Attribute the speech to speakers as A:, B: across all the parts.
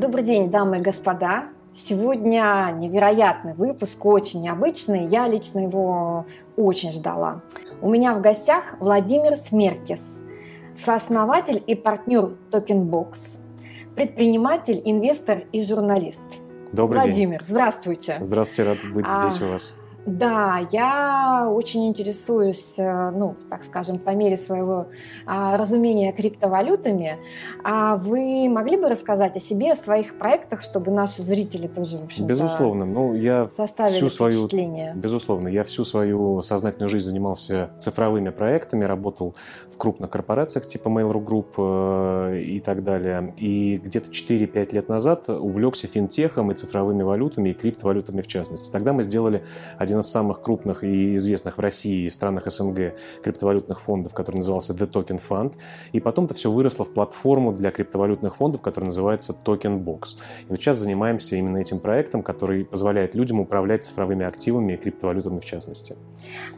A: Добрый день, дамы и господа. Сегодня невероятный выпуск, очень необычный. Я лично его очень ждала. У меня в гостях Владимир Смеркис, сооснователь и партнер Tokenbox, предприниматель, инвестор и журналист.
B: Добрый
A: Владимир,
B: день.
A: здравствуйте.
B: Здравствуйте, рад быть
A: А,
B: здесь у вас.
A: Да, я очень интересуюсь, э, ну, так скажем, по мере своего а, разумения криптовалютами. А вы могли бы рассказать о себе, о своих проектах, чтобы наши зрители тоже, в общем
B: Безусловно. Ну, я
A: составили
B: всю свою? Безусловно, я всю свою сознательную жизнь занимался цифровыми проектами, работал в крупных корпорациях типа Mail.ru Group э, и так далее. И где-то 4-5 лет назад увлекся финтехом и цифровыми валютами, и криптовалютами в частности. Тогда мы сделали один из самых крупных и известных в России и странах СНГ криптовалютных фондов, который назывался The Token Fund. И потом это все выросло в платформу для криптовалютных фондов, которая называется Token Box. И вот сейчас занимаемся именно этим проектом, который позволяет людям управлять цифровыми активами и криптовалютами в частности.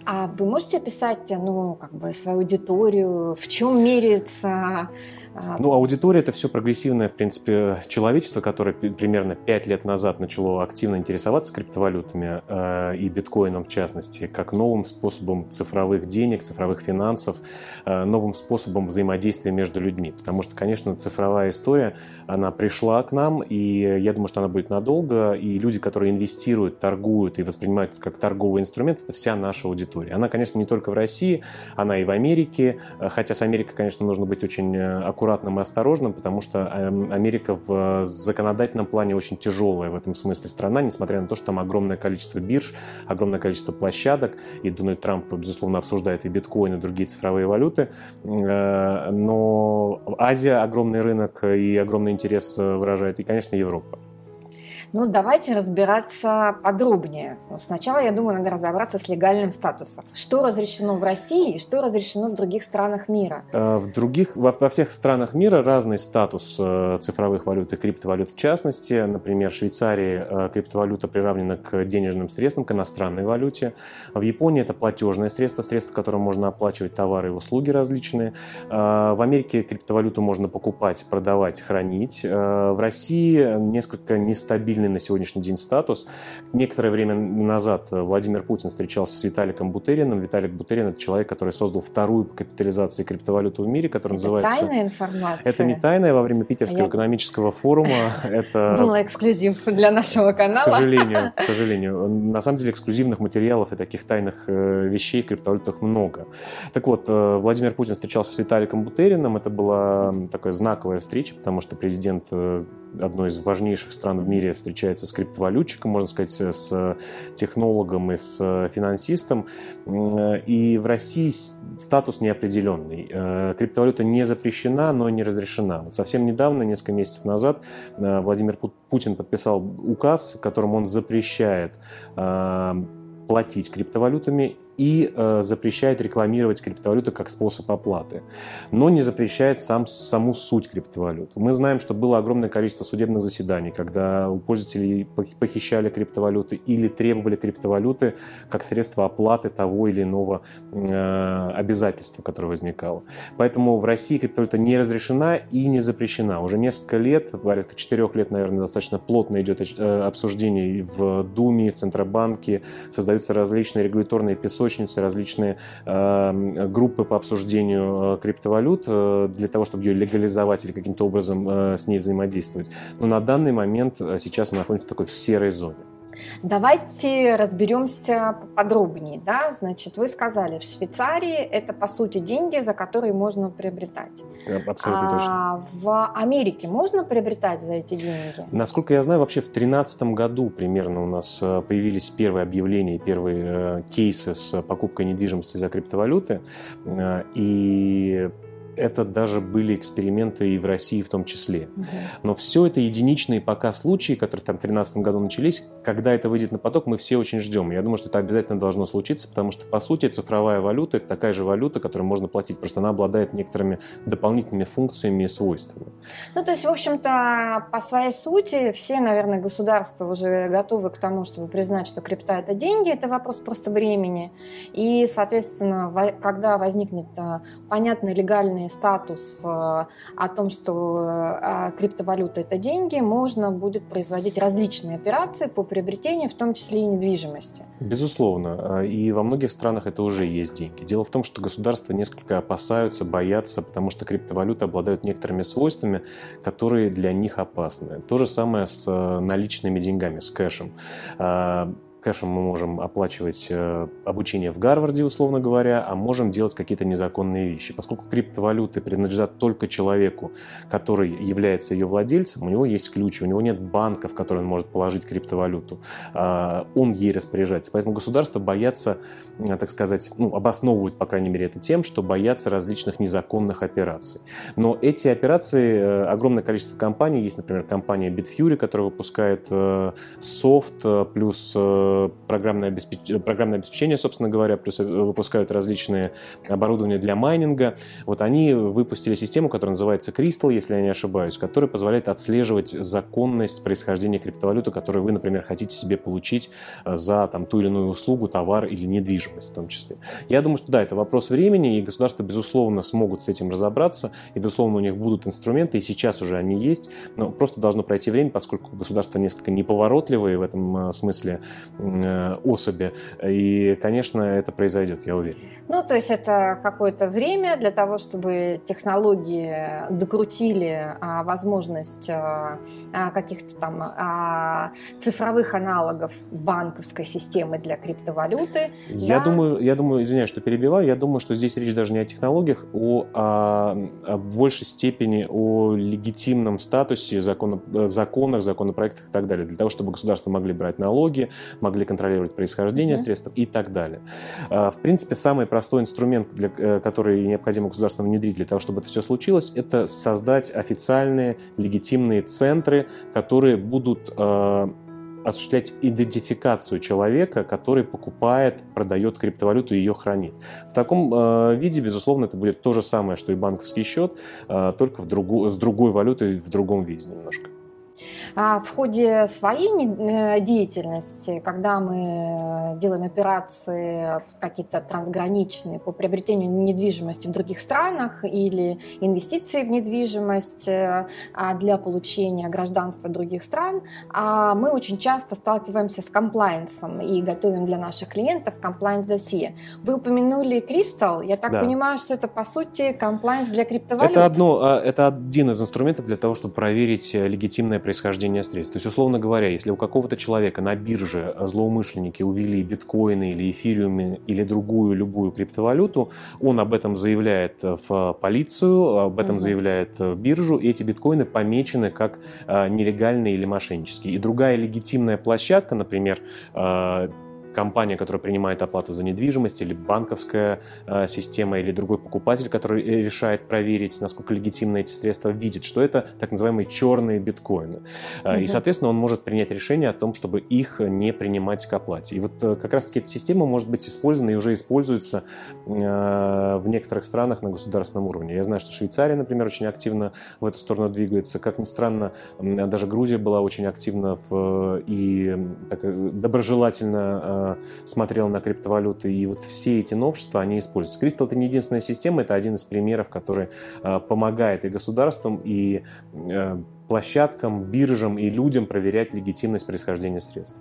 A: А вы можете описать, ну, как бы свою аудиторию, в чем меряется? а,
B: Ну, аудитория – это все прогрессивное, в принципе, человечество, которое примерно 5 лет назад начало активно интересоваться криптовалютами э, и биткоином в частности, как новым способом цифровых денег, цифровых финансов, э, новым способом взаимодействия между людьми. Потому что, конечно, цифровая история, она пришла к нам, и я думаю, что она будет надолго, и люди, которые инвестируют, торгуют и воспринимают как торговый инструмент, это вся наша аудитория. Она, конечно, не только в России, она и в Америке, э, хотя с Америкой, конечно, нужно быть очень э, аккуратным и осторожным, потому что эм, Америка в законодательном плане очень тяжелая в этом смысле страна, несмотря на то, что там огромное количество бирж, огромное количество площадок, и Дональд Трамп, безусловно, обсуждает и биткоин, и другие цифровые валюты, Э, но Азия огромный рынок и огромный интерес э, выражает, и, конечно, Европа.
A: Ну, давайте разбираться подробнее. Ну, сначала, я думаю, надо разобраться с легальным статусом. Что разрешено в России и что разрешено в других странах мира?
B: Э, В других, во, во всех странах мира разный статус э, цифровых валют и криптовалют в частности. Например, в Швейцарии э, криптовалюта приравнена к денежным средствам, к иностранной валюте. В Японии это платежное средство, средство, которым можно оплачивать товары и услуги различные. В Америке криптовалюту можно покупать, продавать, хранить. В России несколько нестабильный на сегодняшний день статус. Некоторое время назад Владимир Путин встречался с Виталиком Бутериным. Виталик Бутерин – это человек, который создал вторую по капитализации криптовалюту в мире, которая
A: Это
B: называется...
A: тайная информация?
B: Это не тайное во время Питерского
A: Я-
B: экономического форума. Это
A: Думала, эксклюзив для нашего
B: к
A: канала.
B: сожалению, к сожалению. На самом деле эксклюзивных материалов и таких тайных э, вещей в криптовалютах много. Так вот, э, Владимир Путин встречался с Виталиком Бутериным. Это была такая знаковая встреча, потому что президент э, одной из важнейших стран в мире встречается с криптовалютчиком, можно сказать, с технологом и с финансистом. М, И в России статус неопределенный. Э, Криптовалюта не запрещена, но не разрешена. Вот совсем недавно, несколько месяцев назад, э, Владимир Пу- Путин подписал указ, которым он запрещает э, платить криптовалютами и э, запрещает рекламировать криптовалюту как способ оплаты, но не запрещает сам, саму суть криптовалют. Мы знаем, что было огромное количество судебных заседаний, когда у пользователей пох- похищали криптовалюты или требовали криптовалюты как средство оплаты того или иного э, обязательства, которое возникало. Поэтому в России криптовалюта не разрешена и не запрещена. Уже несколько лет, порядка четырех лет, наверное, достаточно плотно идет э, обсуждение в Думе, в Центробанке, создаются различные регуляторные песочницы, различные э, группы по обсуждению э, криптовалют э, для того, чтобы ее легализовать или каким-то образом э, с ней взаимодействовать. Но на данный момент сейчас мы находимся в такой в серой зоне.
A: Давайте разберемся подробнее. Да? Значит, вы сказали, в Швейцарии это, по сути, деньги, за которые можно приобретать.
B: Э, Абсолютно точно.
A: А в Америке можно приобретать за эти деньги?
B: Насколько я знаю, вообще в 2013 году примерно у нас э, появились первые объявления, первые э, кейсы с покупкой недвижимости за криптовалюты. Э, И это даже были эксперименты и в России в том числе.
A: Мгм.
B: Но все это единичные пока случаи, которые там в 2013 году начались. Когда это выйдет на поток, мы все очень ждем. Я думаю, что это обязательно должно случиться, потому что, по сути, цифровая валюта – это такая же валюта, которой можно платить, просто она обладает некоторыми дополнительными функциями и свойствами.
A: Ну, то есть, в общем-то, по своей сути, все, наверное, государства уже готовы к тому, чтобы признать, что крипта – это деньги, это вопрос просто времени. И, соответственно, когда возникнет а, понятный легальный официальный статус о том, что криптовалюта это деньги, можно будет производить различные операции по приобретению, в том числе и недвижимости.
B: Безусловно. И во многих странах это уже есть деньги. Дело в том, что государства несколько опасаются, боятся, потому что криптовалюты обладают некоторыми свойствами, которые для них опасны. То же самое с наличными деньгами, с кэшем. Кэшем мы можем оплачивать э, обучение в Гарварде, условно говоря, а можем делать какие-то незаконные вещи. Поскольку криптовалюты принадлежат только человеку, который является ее владельцем, у него есть ключ, у него нет банка, в который он может положить криптовалюту, а, он ей распоряжается. Поэтому государства боятся, э, так сказать, ну, обосновывают, по крайней мере, это тем, что боятся различных незаконных операций. Но эти операции, э, огромное количество компаний, есть, например, компания Bitfury, которая выпускает софт плюс программное обеспечение, программное обеспечение, собственно говоря, плюс э, выпускают различные оборудования для майнинга. Вот они выпустили систему, которая называется Crystal, если я не ошибаюсь, которая позволяет отслеживать законность происхождения криптовалюты, которую вы, например, хотите себе получить э, за там, ту или иную услугу, товар или недвижимость в том числе. Я думаю, что да, это вопрос времени, и государства, безусловно, смогут с этим разобраться, и, безусловно, у них будут инструменты, и сейчас уже они есть, но просто должно пройти время, поскольку государства несколько неповоротливые в этом э, смысле, Э, особи. И, конечно, это произойдет, я уверен.
A: Ну, то есть это какое-то время для того, чтобы технологии докрутили а, возможность а, а каких-то там а, цифровых аналогов банковской системы для криптовалюты.
B: Я, да? думаю, я думаю, извиняюсь, что перебиваю, я думаю, что здесь речь даже не о технологиях, о, о, о большей степени о легитимном статусе закона, законах, законопроектах и так далее, для того, чтобы государства могли брать налоги, могли контролировать происхождение mm-hmm. средств и так далее. А, в принципе, самый простой инструмент, для, э, который необходимо государству внедрить для того, чтобы это все случилось, это создать официальные легитимные центры, которые будут э, осуществлять идентификацию человека, который покупает, продает криптовалюту и ее хранит. В таком э, виде, безусловно, это будет то же самое, что и банковский счет, э, только в другу, с другой валютой в другом виде немножко.
A: А в ходе своей э, деятельности, когда мы делаем операции какие-то трансграничные по приобретению недвижимости в других странах или инвестиции в недвижимость э, а для получения гражданства других стран, а мы очень часто сталкиваемся с комплайенсом и готовим для наших клиентов комплайенс досье. Вы упомянули Crystal. Я так да. понимаю, что это по сути комплайенс для криптовалют.
B: Это, одно, это один из инструментов для того, чтобы проверить э, легитимное происхождение происхождения средств. То есть, условно говоря, если у какого-то человека на бирже злоумышленники увели биткоины или эфириумы или другую любую криптовалюту, он об этом заявляет в полицию, об этом угу. заявляет в биржу, и эти биткоины помечены как нелегальные или мошеннические. И другая легитимная площадка, например, компания, которая принимает оплату за недвижимость, или банковская э, система, или другой покупатель, который э, решает проверить, насколько легитимны эти средства, видит, что это так называемые черные биткоины. Угу. И, соответственно, он может принять решение о том, чтобы их не принимать к оплате. И вот э, как раз-таки эта система может быть использована и уже используется э, в некоторых странах на государственном уровне. Я знаю, что Швейцария, например, очень активно в эту сторону двигается. Как ни странно, даже Грузия была очень активна в, и так, доброжелательно смотрел на криптовалюты, и вот все эти новшества, они используются. Crystal — это не единственная система, это один из примеров, который э, помогает и государствам, и э, площадкам, биржам и людям проверять легитимность происхождения средств.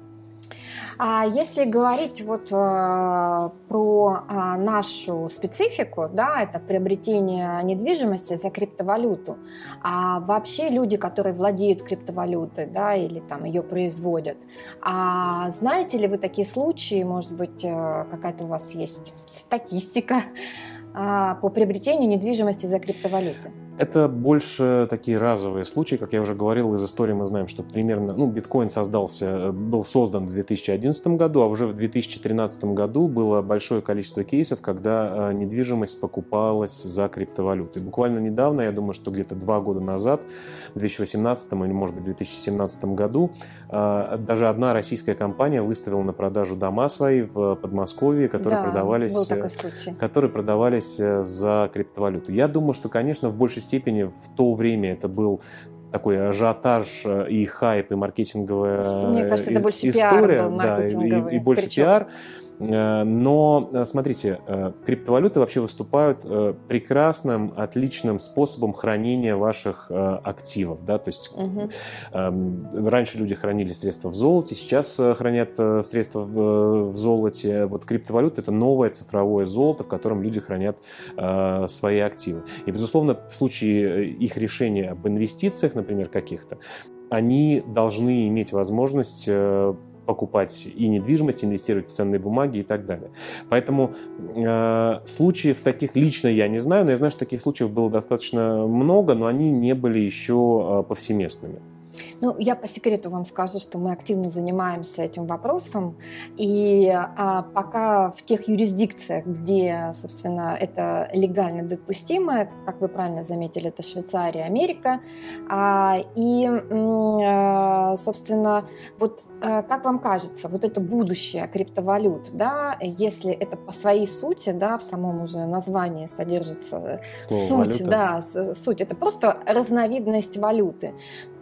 A: А если говорить вот э, про э, нашу специфику, да, это приобретение недвижимости за криптовалюту, а вообще люди, которые владеют криптовалютой, да, или там ее производят, а знаете ли вы такие случаи, может быть, э, какая-то у вас есть статистика по приобретению недвижимости за криптовалюты?
B: Это больше такие разовые случаи, как я уже говорил, из истории мы знаем, что примерно, ну, биткоин создался, э, был создан в 2011 году, а уже в 2013 году было большое количество кейсов, когда э, недвижимость покупалась за криптовалюты. Буквально недавно, я думаю, что где-то два года назад, в 2018 или, может быть, в 2017 году, э, даже одна российская компания выставила на продажу дома свои в Подмосковье, которые
A: да,
B: продавались, которые продавались за криптовалюту. Я думаю, что, конечно, в большей степени в то время это был такой ажиотаж э, и хайп, и маркетинговая
A: Мне кажется, это больше история, пиар был,
B: да, и, и больше
A: крючок.
B: пиар. Но, смотрите, криптовалюты вообще выступают прекрасным, отличным способом хранения ваших активов. Да? То есть угу. раньше люди хранили средства в золоте, сейчас хранят средства в золоте. Вот криптовалюта – это новое цифровое золото, в котором люди хранят свои активы. И, безусловно, в случае их решения об инвестициях, например, каких-то, они должны иметь возможность э, покупать и недвижимость, инвестировать в ценные бумаги и так далее. Поэтому э, случаев таких лично я не знаю, но я знаю, что таких случаев было достаточно много, но они не были еще э, повсеместными.
A: Ну, я по секрету вам скажу, что мы активно занимаемся этим вопросом, и а, пока в тех юрисдикциях, где, собственно, это легально допустимо, как вы правильно заметили, это Швейцария, Америка, а, и, а, собственно, вот как вам кажется, вот это будущее криптовалют, да, если это по своей сути, да, в самом уже названии содержится Слово суть, валюта. да, суть, это просто разновидность валюты,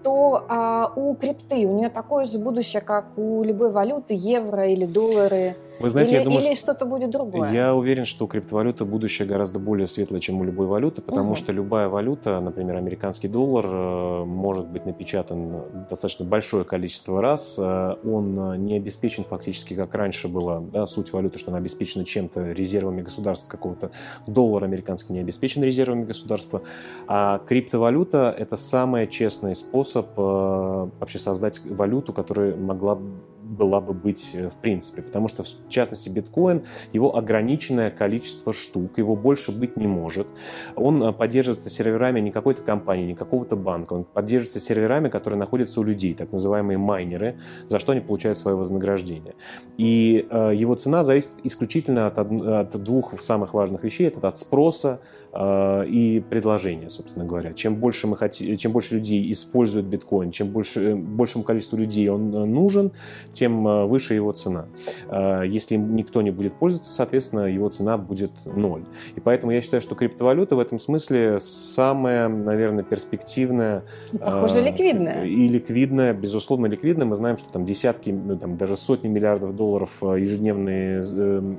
A: то а, у крипты у нее такое же будущее, как у любой валюты, евро или доллары.
B: Вы знаете,
A: или,
B: я думаю,
A: или что-то будет другое?
B: Я уверен, что у криптовалюты будущее гораздо более светлое, чем у любой валюты, потому угу. что любая валюта, например, американский доллар, э, может быть напечатан достаточно большое количество раз. Э, он не обеспечен фактически, как раньше было, да, суть валюты, что она обеспечена чем-то, резервами государства какого-то. Доллар американский не обеспечен резервами государства. А криптовалюта – это самый честный способ э, вообще создать валюту, которая могла была бы быть в принципе, потому что, в частности, биткоин, его ограниченное количество штук, его больше быть не может. Он э, поддерживается серверами не какой-то компании, не какого-то банка, он поддерживается серверами, которые находятся у людей, так называемые майнеры, за что они получают свое вознаграждение. И э, его цена зависит исключительно от, от двух самых важных вещей, это от спроса э, и предложения, собственно говоря. Чем больше, мы хотим, чем больше людей используют биткоин, чем больше, большему количеству людей он э, нужен, тем э, выше его цена. Э, если никто не будет пользоваться, соответственно, его цена будет ноль. И поэтому я считаю, что криптовалюта в этом смысле самая, наверное, перспективная.
A: И, похоже, ликвидная.
B: И ликвидная, безусловно, ликвидная. Мы знаем, что там десятки, ну, там, даже сотни миллиардов долларов ежедневный,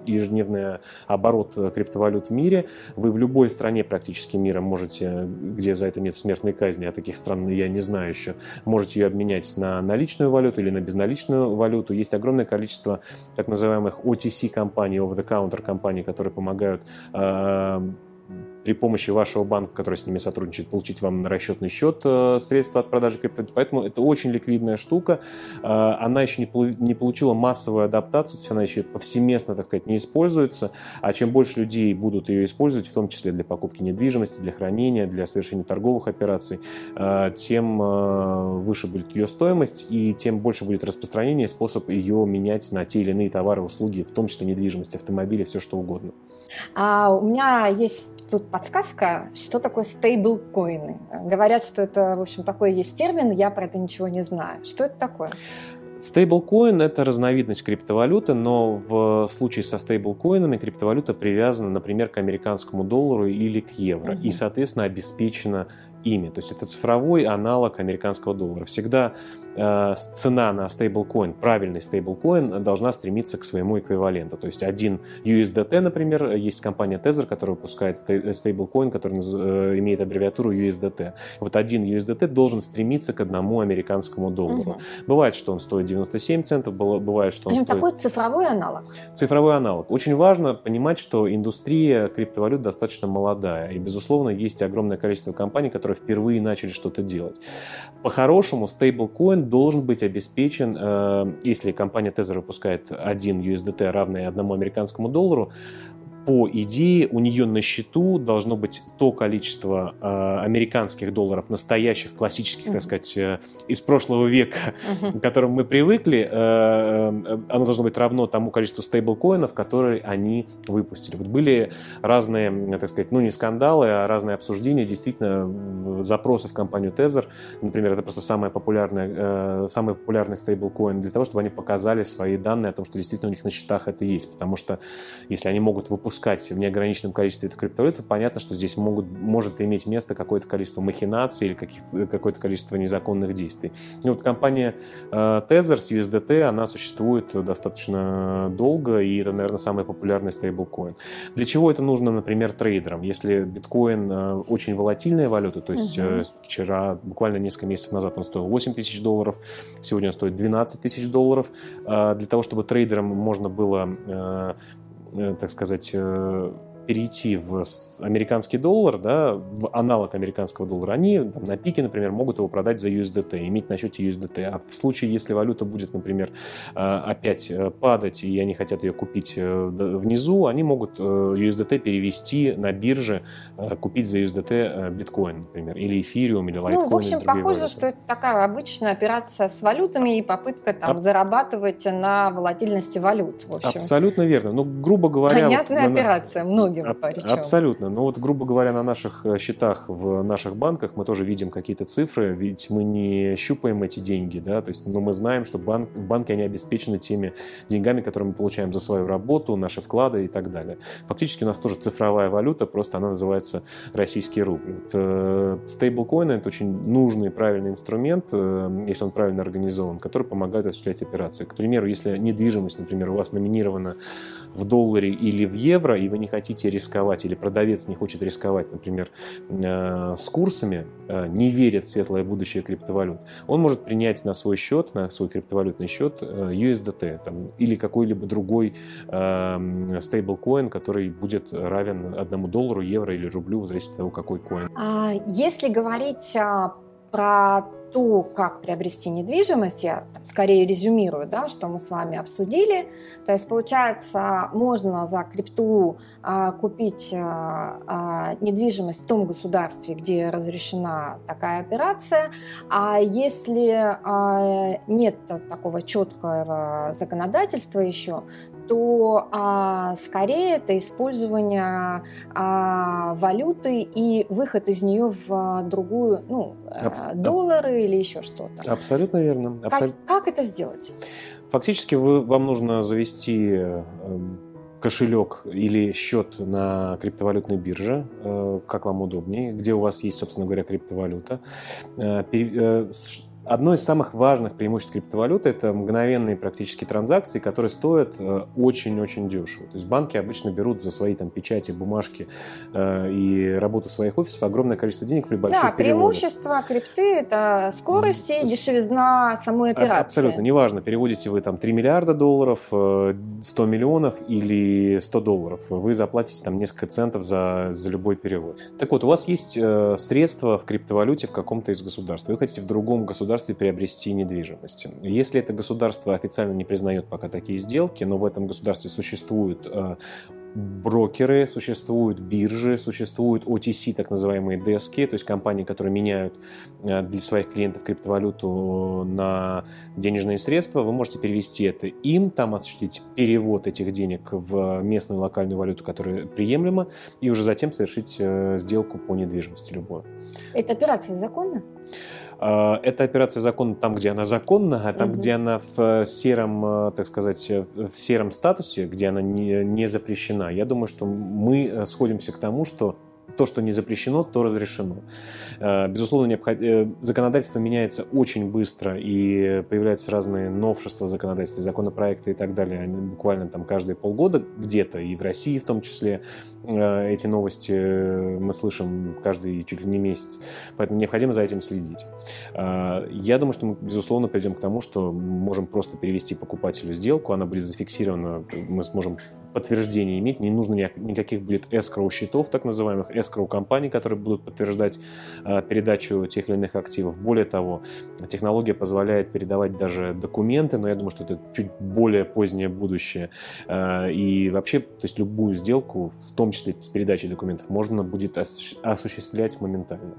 B: ежедневный оборот криптовалют в мире. Вы в любой стране практически мира можете, где за это нет смертной казни, а таких стран я не знаю еще, можете ее обменять на наличную валюту или на безналичную валюту валюту. Есть огромное количество так называемых OTC-компаний, over-the-counter компаний, которые помогают э, при помощи вашего банка, который с ними сотрудничает, получить вам на расчетный счет э, средства от продажи крипто. Поэтому это очень ликвидная штука. Э, она еще не получила массовую адаптацию, то есть она еще повсеместно, так сказать, не используется. А чем больше людей будут ее использовать, в том числе для покупки недвижимости, для хранения, для совершения торговых операций, э, тем выше будет ее стоимость и тем больше будет распространение способ ее менять на те или иные товары, услуги, в том числе недвижимость, автомобили, все что угодно.
A: А у меня есть тут подсказка, что такое стейблкоины. Говорят, что это, в общем, такой есть термин, я про это ничего не знаю. Что это такое?
B: Стейблкоин – это разновидность криптовалюты, но в случае со стейблкоинами криптовалюта привязана, например, к американскому доллару или к евро, угу. и, соответственно, обеспечена ими. То есть это цифровой аналог американского доллара. Всегда э, цена на стейблкоин, правильный стейблкоин, должна стремиться к своему эквиваленту. То есть один USDT, например, есть компания Tether, которая выпускает стейблкоин, который э, имеет аббревиатуру USDT. Вот один USDT должен стремиться к одному американскому доллару. Угу. Бывает, что он стоит 97 центов, бывает, что он
A: ну,
B: стоит...
A: Такой цифровой аналог.
B: Цифровой аналог. Очень важно понимать, что индустрия криптовалют достаточно молодая. И, безусловно, есть огромное количество компаний, которые впервые начали что-то делать. По-хорошему, стейблкоин должен быть обеспечен, э, если компания Tether выпускает один USDT, равный одному американскому доллару, по идее, у нее на счету должно быть то количество э, американских долларов, настоящих, классических, mm-hmm. так сказать, э, из прошлого века, mm-hmm. к которым мы привыкли, э, э, оно должно быть равно тому количеству стейблкоинов, которые они выпустили. Вот были разные, так сказать, ну не скандалы, а разные обсуждения, действительно, запросы в компанию Tether, например, это просто самая популярная, э, самый популярный стейблкоин для того, чтобы они показали свои данные о том, что действительно у них на счетах это есть, потому что если они могут выпускать выпускать в неограниченном количестве эту криптовалюту, понятно, что здесь могут, может иметь место какое-то количество махинаций или какое-то количество незаконных действий. И вот компания э, Tether с USDT, она существует достаточно долго, и это, наверное, самый популярный стейблкоин. Для чего это нужно, например, трейдерам? Если биткоин э, очень волатильная валюта, то есть угу. вчера, буквально несколько месяцев назад он стоил 8 тысяч долларов, сегодня он стоит 12 тысяч долларов. Для того, чтобы трейдерам можно было так сказать, перейти в американский доллар, да, в аналог американского доллара, они там, на пике, например, могут его продать за USDT, иметь на счете USDT. А в случае, если валюта будет, например, а, опять э, падать, и они хотят ее купить э, внизу, они могут э, USDT перевести на бирже, купить за USDT биткоин, например, или эфириум, или лайткоин.
A: Ну, в общем, похоже, валюты. что это такая обычная операция с валютами и попытка там Аб... зарабатывать на волатильности валют. В общем.
B: Абсолютно верно. Ну, грубо говоря...
A: Понятная вот, операция, многим
B: Аб- Абсолютно. Но вот, грубо говоря, на наших э, счетах в наших банках мы тоже видим какие-то цифры, ведь мы не щупаем эти деньги, да, то есть, но мы знаем, что банк, банки, они обеспечены теми деньгами, которые мы получаем за свою работу, наши вклады и так далее. Фактически у нас тоже цифровая валюта, просто она называется российский рубль. Вот, стейблкоины это очень нужный и правильный инструмент, э, если он правильно организован, который помогает осуществлять операции. К примеру, если недвижимость, например, у вас номинирована в долларе или в евро, и вы не хотите рисковать, или продавец не хочет рисковать, например, э, с курсами, э, не верит в светлое будущее криптовалют, он может принять на свой счет, на свой криптовалютный счет э, USDT там, или какой-либо другой стейблкоин, который будет равен одному доллару, евро или рублю, в зависимости от того, какой коин.
A: А если говорить а, про то, как приобрести недвижимость, я скорее резюмирую, да, что мы с вами обсудили. То есть, получается, можно за крипту а, купить а, а, недвижимость в том государстве, где разрешена такая операция. А если а, нет такого четкого законодательства еще, то а, скорее это использование а, валюты и выход из нее в другую, ну, Абс... доллары или еще что-то.
B: Абсолютно верно.
A: Абсол... Как, как это сделать?
B: Фактически вы, вам нужно завести э, кошелек или счет на криптовалютной бирже, э, как вам удобнее, где у вас есть, собственно говоря, криптовалюта. Э, Одно из самых важных преимуществ криптовалюты – это мгновенные практически транзакции, которые стоят э, очень-очень дешево. То есть банки обычно берут за свои там печати, бумажки э, и работу своих офисов огромное количество денег при больших
A: Да, преимущество крипты – это скорость и дешевизна самой операции.
B: Абсолютно, неважно, переводите вы там 3 миллиарда долларов, 100 э, миллионов или 100 долларов, вы заплатите там несколько центов за, за любой перевод. Так вот, у вас есть средства в криптовалюте в каком-то из государств, вы хотите в другом государстве государстве приобрести недвижимость. Если это государство официально не признает пока такие сделки, но в этом государстве существуют э, брокеры, существуют биржи, существуют OTC, так называемые дески, то есть компании, которые меняют э, для своих клиентов криптовалюту на денежные средства, вы можете перевести это им, там осуществить перевод этих денег в местную локальную валюту, которая приемлема, и уже затем совершить э, сделку по недвижимости любую.
A: Эта операция законна?
B: А, эта операция законна там, где она законна, а там, угу. где она в э, сером, э, так сказать, э, в сером статусе, где она не, не запрещена, я думаю, что мы сходимся к тому, что то, что не запрещено, то разрешено. Э, безусловно, необход... Э, законодательство меняется очень быстро, и появляются разные новшества законодательства, законопроекты и так далее. Они буквально там каждые полгода где-то, и в России в том числе, э, эти новости мы слышим каждый чуть ли не месяц. Поэтому необходимо за этим следить. Я думаю, что мы, безусловно, придем к тому, что можем просто перевести покупателю сделку, она будет зафиксирована, мы сможем подтверждение иметь, не нужно никаких будет escrow счетов, так называемых escrow компаний, которые будут подтверждать э, передачу тех или иных активов. Более того, технология позволяет передавать даже документы, но я думаю, что это чуть более позднее будущее. Э, и вообще, то есть любую сделку, в том числе с передачей документов, можно будет осуществлять моментально.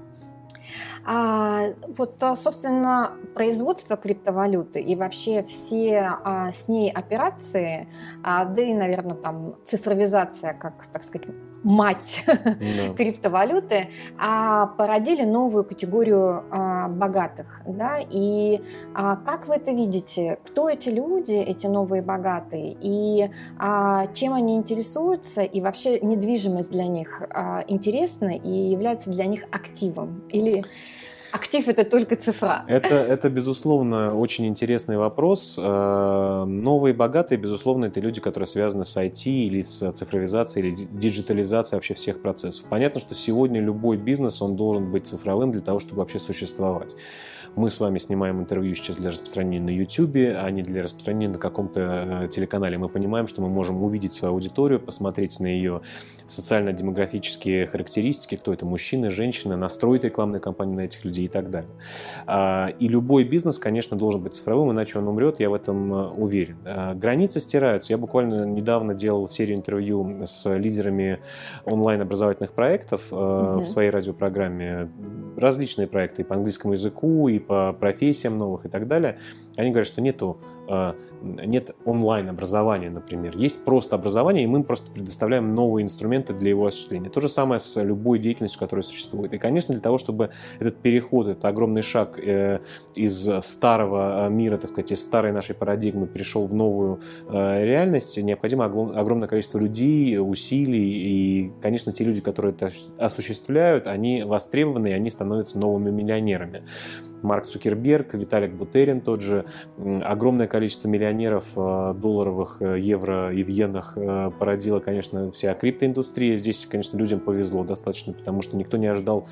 A: А, вот, а, собственно, производство криптовалюты и вообще все а, с ней операции, а, да и, наверное, там цифровизация, как, так сказать, мать да. криптовалюты, а породили новую категорию а, богатых. Да? И а, как вы это видите? Кто эти люди, эти новые богатые? И а, чем они интересуются? И вообще недвижимость для них а, интересна и является для них активом? Или Актив это только цифра.
B: Это, это, безусловно, очень интересный вопрос. Э, новые богатые, безусловно, это люди, которые связаны с IT или с цифровизацией, или диджитализацией вообще всех процессов. Понятно, что сегодня любой бизнес, он должен быть цифровым для того, чтобы вообще существовать. Мы с вами снимаем интервью сейчас для распространения на YouTube, а не для распространения на каком-то э, телеканале. Мы понимаем, что мы можем увидеть свою аудиторию, посмотреть на ее социально-демографические характеристики, кто это, мужчины, женщины, настроить рекламные кампании на этих людей и так далее. А, и любой бизнес, конечно, должен быть цифровым, иначе он умрет, я в этом э, уверен. А, границы стираются. Я буквально недавно делал серию интервью с лидерами онлайн-образовательных проектов угу. в своей радиопрограмме. Различные проекты и по английскому языку, и по профессиям новых и так далее, они говорят, что нету а, нет онлайн-образования, например. Есть просто образование, и мы просто предоставляем новые инструменты для его осуществления. То же самое с любой деятельностью, которая существует. И, конечно, для того, чтобы этот переход, этот огромный шаг э, из старого мира, так сказать, из старой нашей парадигмы перешел в новую э, реальность, необходимо огромное количество людей, усилий. И, конечно, те люди, которые это осуществляют, они востребованы, и они становятся новыми миллионерами. Марк Цукерберг, Виталик Бутерин тот же. Огромное количество миллионеров э, долларовых, э, евро и в иенах э, породила, конечно, вся криптоиндустрия. Здесь, конечно, людям повезло достаточно, потому что никто не ожидал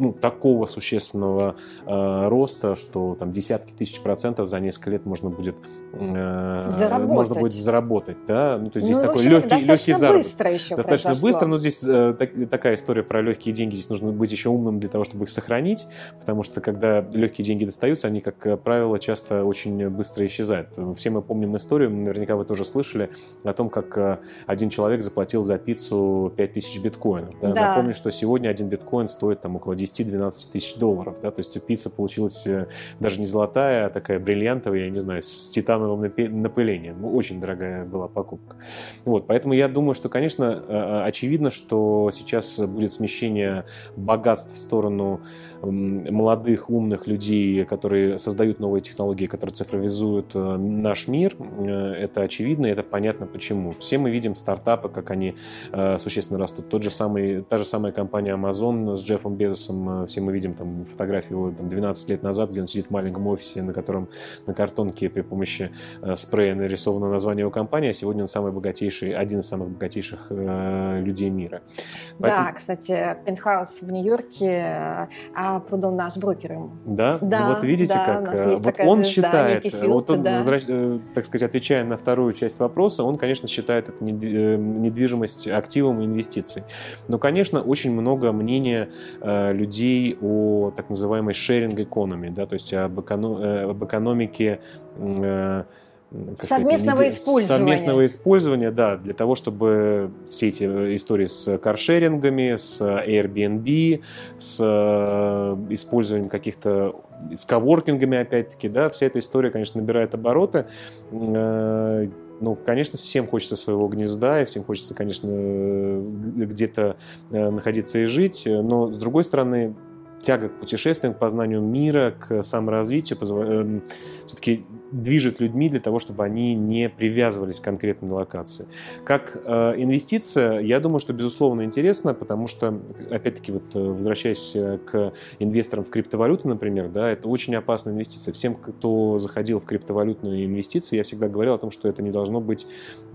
B: ну, такого существенного э, роста, что там десятки тысяч процентов за несколько лет можно будет
A: э,
B: можно будет заработать, да, ну то есть здесь ну, такой легкий, легкий заработок.
A: быстро еще
B: Достаточно
A: произошло.
B: быстро, но здесь э, так, такая история про легкие деньги, здесь нужно быть еще умным для того, чтобы их сохранить, потому что когда легкие деньги достаются, они, как правило, часто очень быстро исчезают. Все мы помним историю, наверняка вы тоже слышали о том, как э, один человек заплатил за пиццу 5000 биткоинов. Да? Да. Напомню, что сегодня один биткоин стоит там около 10 10-12 тысяч долларов, да, то есть пицца получилась э, даже не золотая, а такая бриллиантовая, я не знаю, с титановым напылением. Ну, очень дорогая была покупка. Вот, поэтому я думаю, что, конечно, э, э, очевидно, что сейчас будет смещение богатств в сторону молодых, умных людей, которые создают новые технологии, которые цифровизуют наш мир. Это очевидно, это понятно почему. Все мы видим стартапы, как они существенно растут. Тот же самый, та же самая компания Amazon с Джеффом Безосом Э, все мы видим там фотографию его там, 12 лет назад, где он сидит в маленьком офисе, на котором на картонке при помощи э, спрея нарисовано название его компании, а сегодня он самый богатейший, один из самых богатейших э, людей мира.
A: Поэтому... Да, кстати, пентхаус в Нью-Йорке а, продал наш брокер ему.
B: Да? да ну, вот видите, да, как э, вот он звезда, считает, Филд, вот он, да. так сказать, отвечая на вторую часть вопроса, он, конечно, считает эту недвижимость активом и инвестицией. Но, конечно, очень много мнения людей людей о так называемой sharing economy, да, то есть об, эко- э, об экономике
A: э, совместного сказать, использования.
B: Совместного использования, да, для того, чтобы все эти истории с каршерингами, с Airbnb, с э, использованием каких-то с коворкингами, опять-таки, да, вся эта история, конечно, набирает обороты ну, конечно, всем хочется своего гнезда, и всем хочется, конечно, где-то э, находиться и жить, но, с другой стороны, тяга к путешествиям, к познанию мира, к саморазвитию эм, все-таки движет людьми для того, чтобы они не привязывались к конкретной локации. Как э, инвестиция, я думаю, что безусловно интересно, потому что, опять-таки, вот э, возвращаясь э, к инвесторам в криптовалюту, например, да, это очень опасная инвестиция. Всем, кто заходил в криптовалютные инвестиции, я всегда говорил о том, что это не должно быть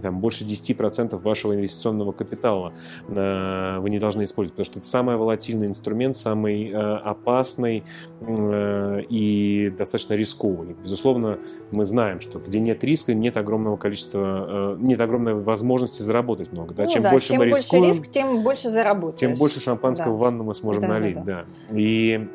B: там, больше 10% вашего инвестиционного капитала. Э, вы не должны использовать, потому что это самый волатильный инструмент, самый э, опасный э, и достаточно рисковый. Безусловно, мы знаем, что где нет риска, нет огромного количества, э, нет огромной возможности заработать много. Да?
A: Ну, чем да, больше чем мы больше рискуем, риск, тем больше заработаешь.
B: Тем больше шампанского да. в ванну мы сможем да, налить. Да, да. да. И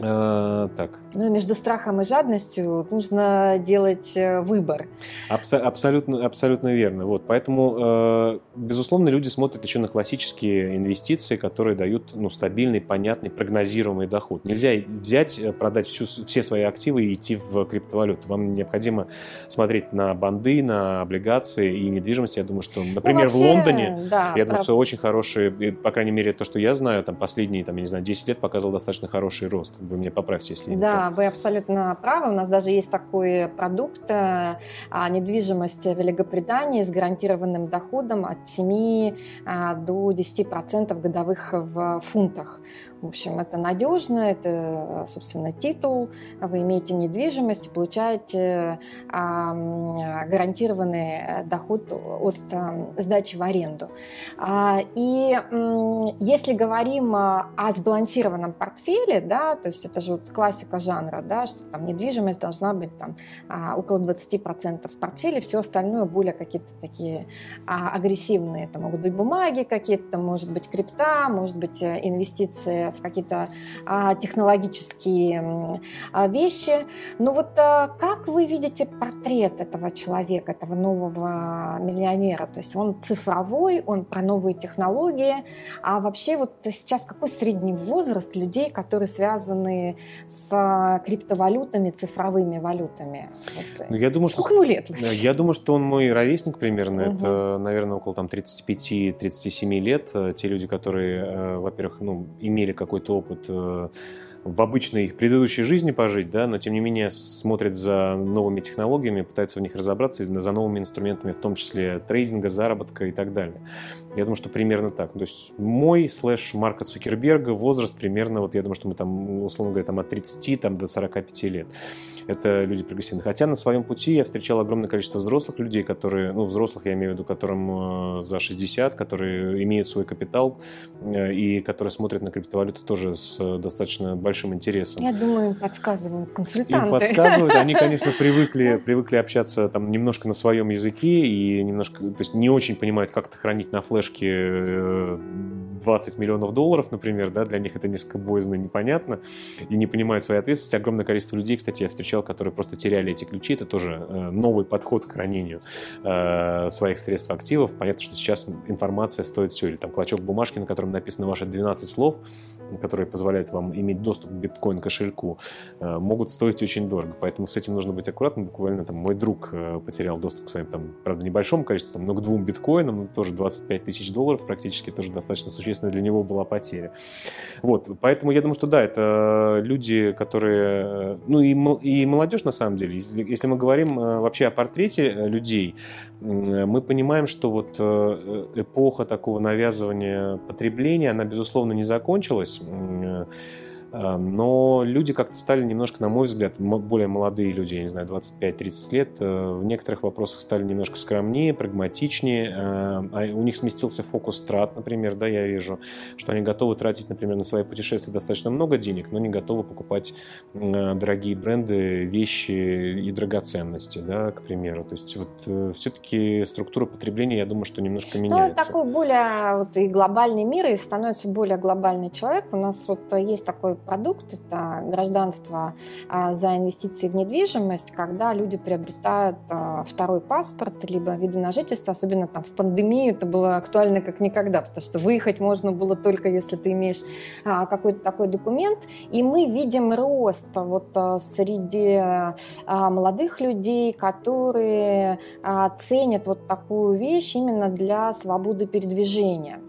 B: Э, так.
A: Ну, между страхом и жадностью нужно делать э, выбор.
B: Абсо- абсолютно, абсолютно верно. Вот, поэтому, э, безусловно, люди смотрят еще на классические инвестиции, которые дают ну, стабильный, понятный, прогнозируемый доход. Нельзя взять, продать всю, все свои активы и идти в криптовалюту. Вам необходимо смотреть на банды, на облигации и недвижимость. Я думаю, что, ну, например, ну, вообще, в Лондоне, да, я думаю, что очень хорошие, по крайней мере, то, что я знаю, там последние, там, я не знаю, 10 лет показывал достаточно хороший рост. Вы меня поправьте, если не
A: Да, вы абсолютно правы. У нас даже есть такой продукт э, а, недвижимость в Великобритании с гарантированным доходом от 7 а, до 10% годовых в фунтах. В общем, это надежно, это, собственно, титул. Вы имеете недвижимость получаете а, гарантированный доход от сдачи в аренду. И если говорим о сбалансированном портфеле, да, то есть это же вот классика жанра, да, что там недвижимость должна быть там а, около 20% в портфеле, все остальное более какие-то такие а, агрессивные. Это могут быть бумаги какие-то, может быть крипта, может быть э, инвестиции в какие-то а, технологические вещи. Но вот как вы видите портрет этого человека, этого нового миллионера? То есть он цифровой, он про новые технологии. А вообще вот сейчас какой средний возраст людей, которые связаны с криптовалютами, цифровыми валютами?
B: Вот. Ну, я думаю, Сколько
A: что, ему лет?
B: Я думаю, что он мой ровесник примерно. Угу. Это, наверное, около там 35-37 лет. Те люди, которые, э, во-первых, ну, имели какой-то опыт э, в обычной предыдущей жизни пожить, да, но тем не менее смотрят за новыми технологиями, пытаются в них разобраться, за новыми инструментами, в том числе трейдинга, заработка и так далее. Я думаю, что примерно так. То есть мой слэш Марка Цукерберга возраст примерно, вот я думаю, что мы там, условно говоря, там от 30 там, до 45 лет. Это люди прогрессивные. Хотя на своем пути я встречал огромное количество взрослых людей, которые, ну, взрослых я имею в виду, которым э, за 60, которые имеют свой капитал э, и которые смотрят на криптовалюту тоже с достаточно большим интересом.
A: Я думаю, им подсказывают консультанты.
B: Им подсказывают. Они, конечно, привыкли, привыкли общаться там немножко на своем языке и немножко, то есть не очень понимают, как это хранить на флеш флешки 20 э, миллионов долларов, например, да, для них это несколько боязно непонятно, и не понимают своей ответственности. Огромное количество людей, кстати, я встречал, которые просто теряли эти ключи. Это тоже э, новый подход к хранению э, своих средств активов. Понятно, что сейчас информация стоит все. Или там клочок бумажки, на котором написано ваши 12 слов, которые позволяют вам иметь доступ к биткоин-кошельку, могут стоить очень дорого. Поэтому с этим нужно быть аккуратным. Буквально там мой друг потерял доступ к своим, там, правда, небольшому количеству, там, но к двум биткоинам, тоже 25 тысяч долларов практически тоже достаточно существенная для него была потеря. Вот, поэтому я думаю, что да, это люди, которые, ну и, и молодежь на самом деле. Если, мы говорим э, вообще о портрете э, людей, мы понимаем, что вот э, эпоха такого навязывания потребления, она, безусловно, не закончилась. Эм, но люди как-то стали немножко, на мой взгляд, более молодые люди, я не знаю, 25-30 лет, э, в некоторых вопросах стали немножко скромнее, прагматичнее. Эм, а у них сместился фокус трат, например, да, я вижу, что они готовы тратить, например, на свои путешествия достаточно много денег, но не готовы покупать э, дорогие бренды, вещи и драгоценности, да, к примеру. То есть вот э, все-таки структура потребления, я думаю, что немножко меняется.
A: Ну, такой более вот, и глобальный мир, и становится более глобальный человек. У нас вот есть такой продукт, это гражданство а, за инвестиции в недвижимость, когда люди приобретают а, второй паспорт, либо виды на жительство, особенно там в пандемию это было актуально как никогда, потому что выехать можно было только если ты имеешь а, какой-то такой документ, и мы видим рост вот среди молодых людей, которые ценят вот такую вещь именно для свободы передвижения.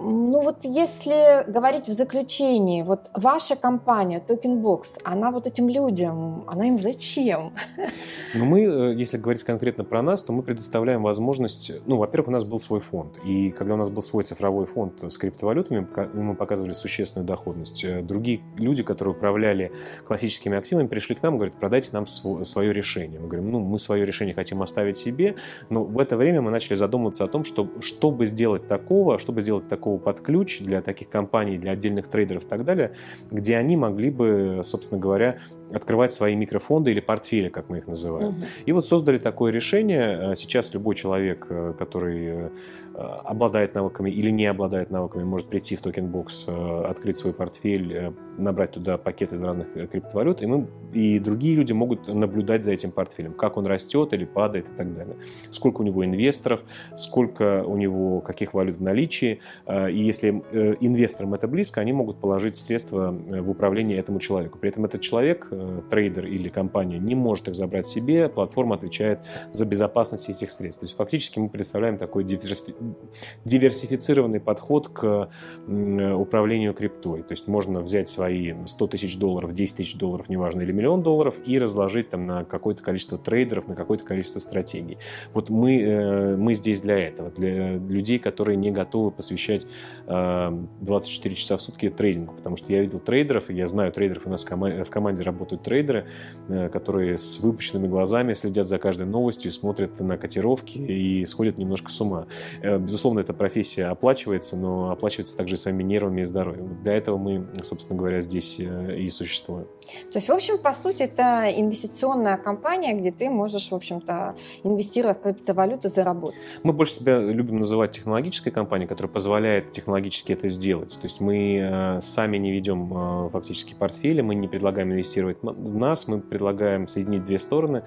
A: Ну вот если говорить в заключении, вот ваша компания Tokenbox, она вот этим людям, она им зачем?
B: Ну мы, э, если говорить конкретно про нас, то мы предоставляем возможность, ну, во-первых, у нас был свой фонд, и когда у нас был свой цифровой фонд с криптовалютами, мы показывали существенную доходность. Э, другие люди, которые управляли классическими активами, пришли к нам говорят, продайте нам свое решение. Мы говорим, ну, мы свое решение хотим оставить себе, но в это время мы начали задумываться о том, что, чтобы сделать такого, чтобы сделать такого такого под ключ для таких компаний, для отдельных трейдеров и так далее, где они могли бы, собственно говоря, открывать свои микрофонды или портфели, как мы их называем. Угу. И вот создали такое решение. Сейчас любой человек, который обладает навыками или не обладает навыками, может прийти в Tokenbox, открыть свой портфель, набрать туда пакет из разных криптовалют, и, мы, и другие люди могут наблюдать за этим портфелем, как он растет или падает и так далее. Сколько у него инвесторов, сколько у него каких валют в наличии. И если инвесторам это близко, они могут положить средства в управление этому человеку. При этом этот человек, э, трейдер или компания, не может их забрать себе, платформа отвечает за безопасность этих средств. То есть фактически мы представляем такой диверсифицированный подход к управлению криптой. То есть можно взять свои 100 тысяч долларов, 10 тысяч долларов, неважно, или миллион долларов, и разложить там на какое-то количество трейдеров, на какое-то количество стратегий. Вот мы, э, мы здесь для этого, для людей, которые не готовы посвящать 24 э, часа в сутки трейдингу, потому что я видел трейдеров, и я знаю трейдеров, у нас в команде работают трейдеры, э, которые с выпущенными глазами следят за каждой новостью, смотрят на котировки и сходят немножко с ума. Э, безусловно, эта профессия оплачивается, но оплачивается также своими нервами и здоровьем. Для этого мы, собственно говоря, здесь э, и существуем.
A: То есть, в общем, по сути, это инвестиционная компания, где ты можешь, в общем-то, инвестируя в криптовалюты, заработать.
B: Мы больше себя любим называть технологической компанией, которая позволяет технологически это сделать. То есть мы сами не ведем фактически портфели, мы не предлагаем инвестировать в нас, мы предлагаем соединить две стороны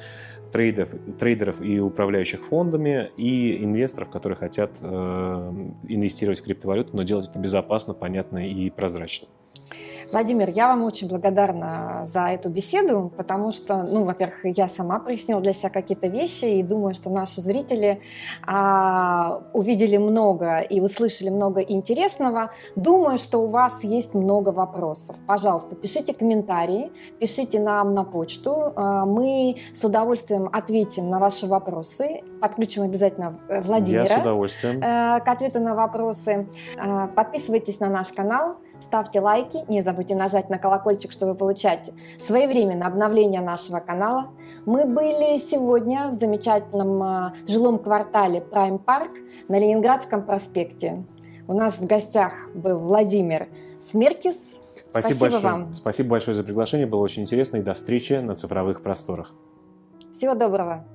B: трейдеров, трейдеров и управляющих фондами, и инвесторов, которые хотят э, инвестировать в криптовалюту, но делать это безопасно, понятно и прозрачно.
A: Владимир, я вам очень благодарна за эту беседу, потому что, ну, во-первых, я сама прояснила для себя какие-то вещи, и думаю, что наши зрители а, увидели много и услышали много интересного. Думаю, что у вас есть много вопросов. Пожалуйста, пишите комментарии, пишите нам на почту. А, мы с удовольствием ответим на ваши вопросы. Подключим обязательно Владимира.
B: Я с удовольствием.
A: Э, к ответу на вопросы. А, подписывайтесь на наш канал ставьте лайки, не забудьте нажать на колокольчик, чтобы получать своевременно обновления нашего канала. Мы были сегодня в замечательном а, жилом квартале Prime Park на Ленинградском проспекте. У нас в гостях был Владимир Смеркис.
B: Спасибо, Спасибо большое. вам. Спасибо большое за приглашение, было очень интересно и до встречи на цифровых просторах.
A: Всего доброго.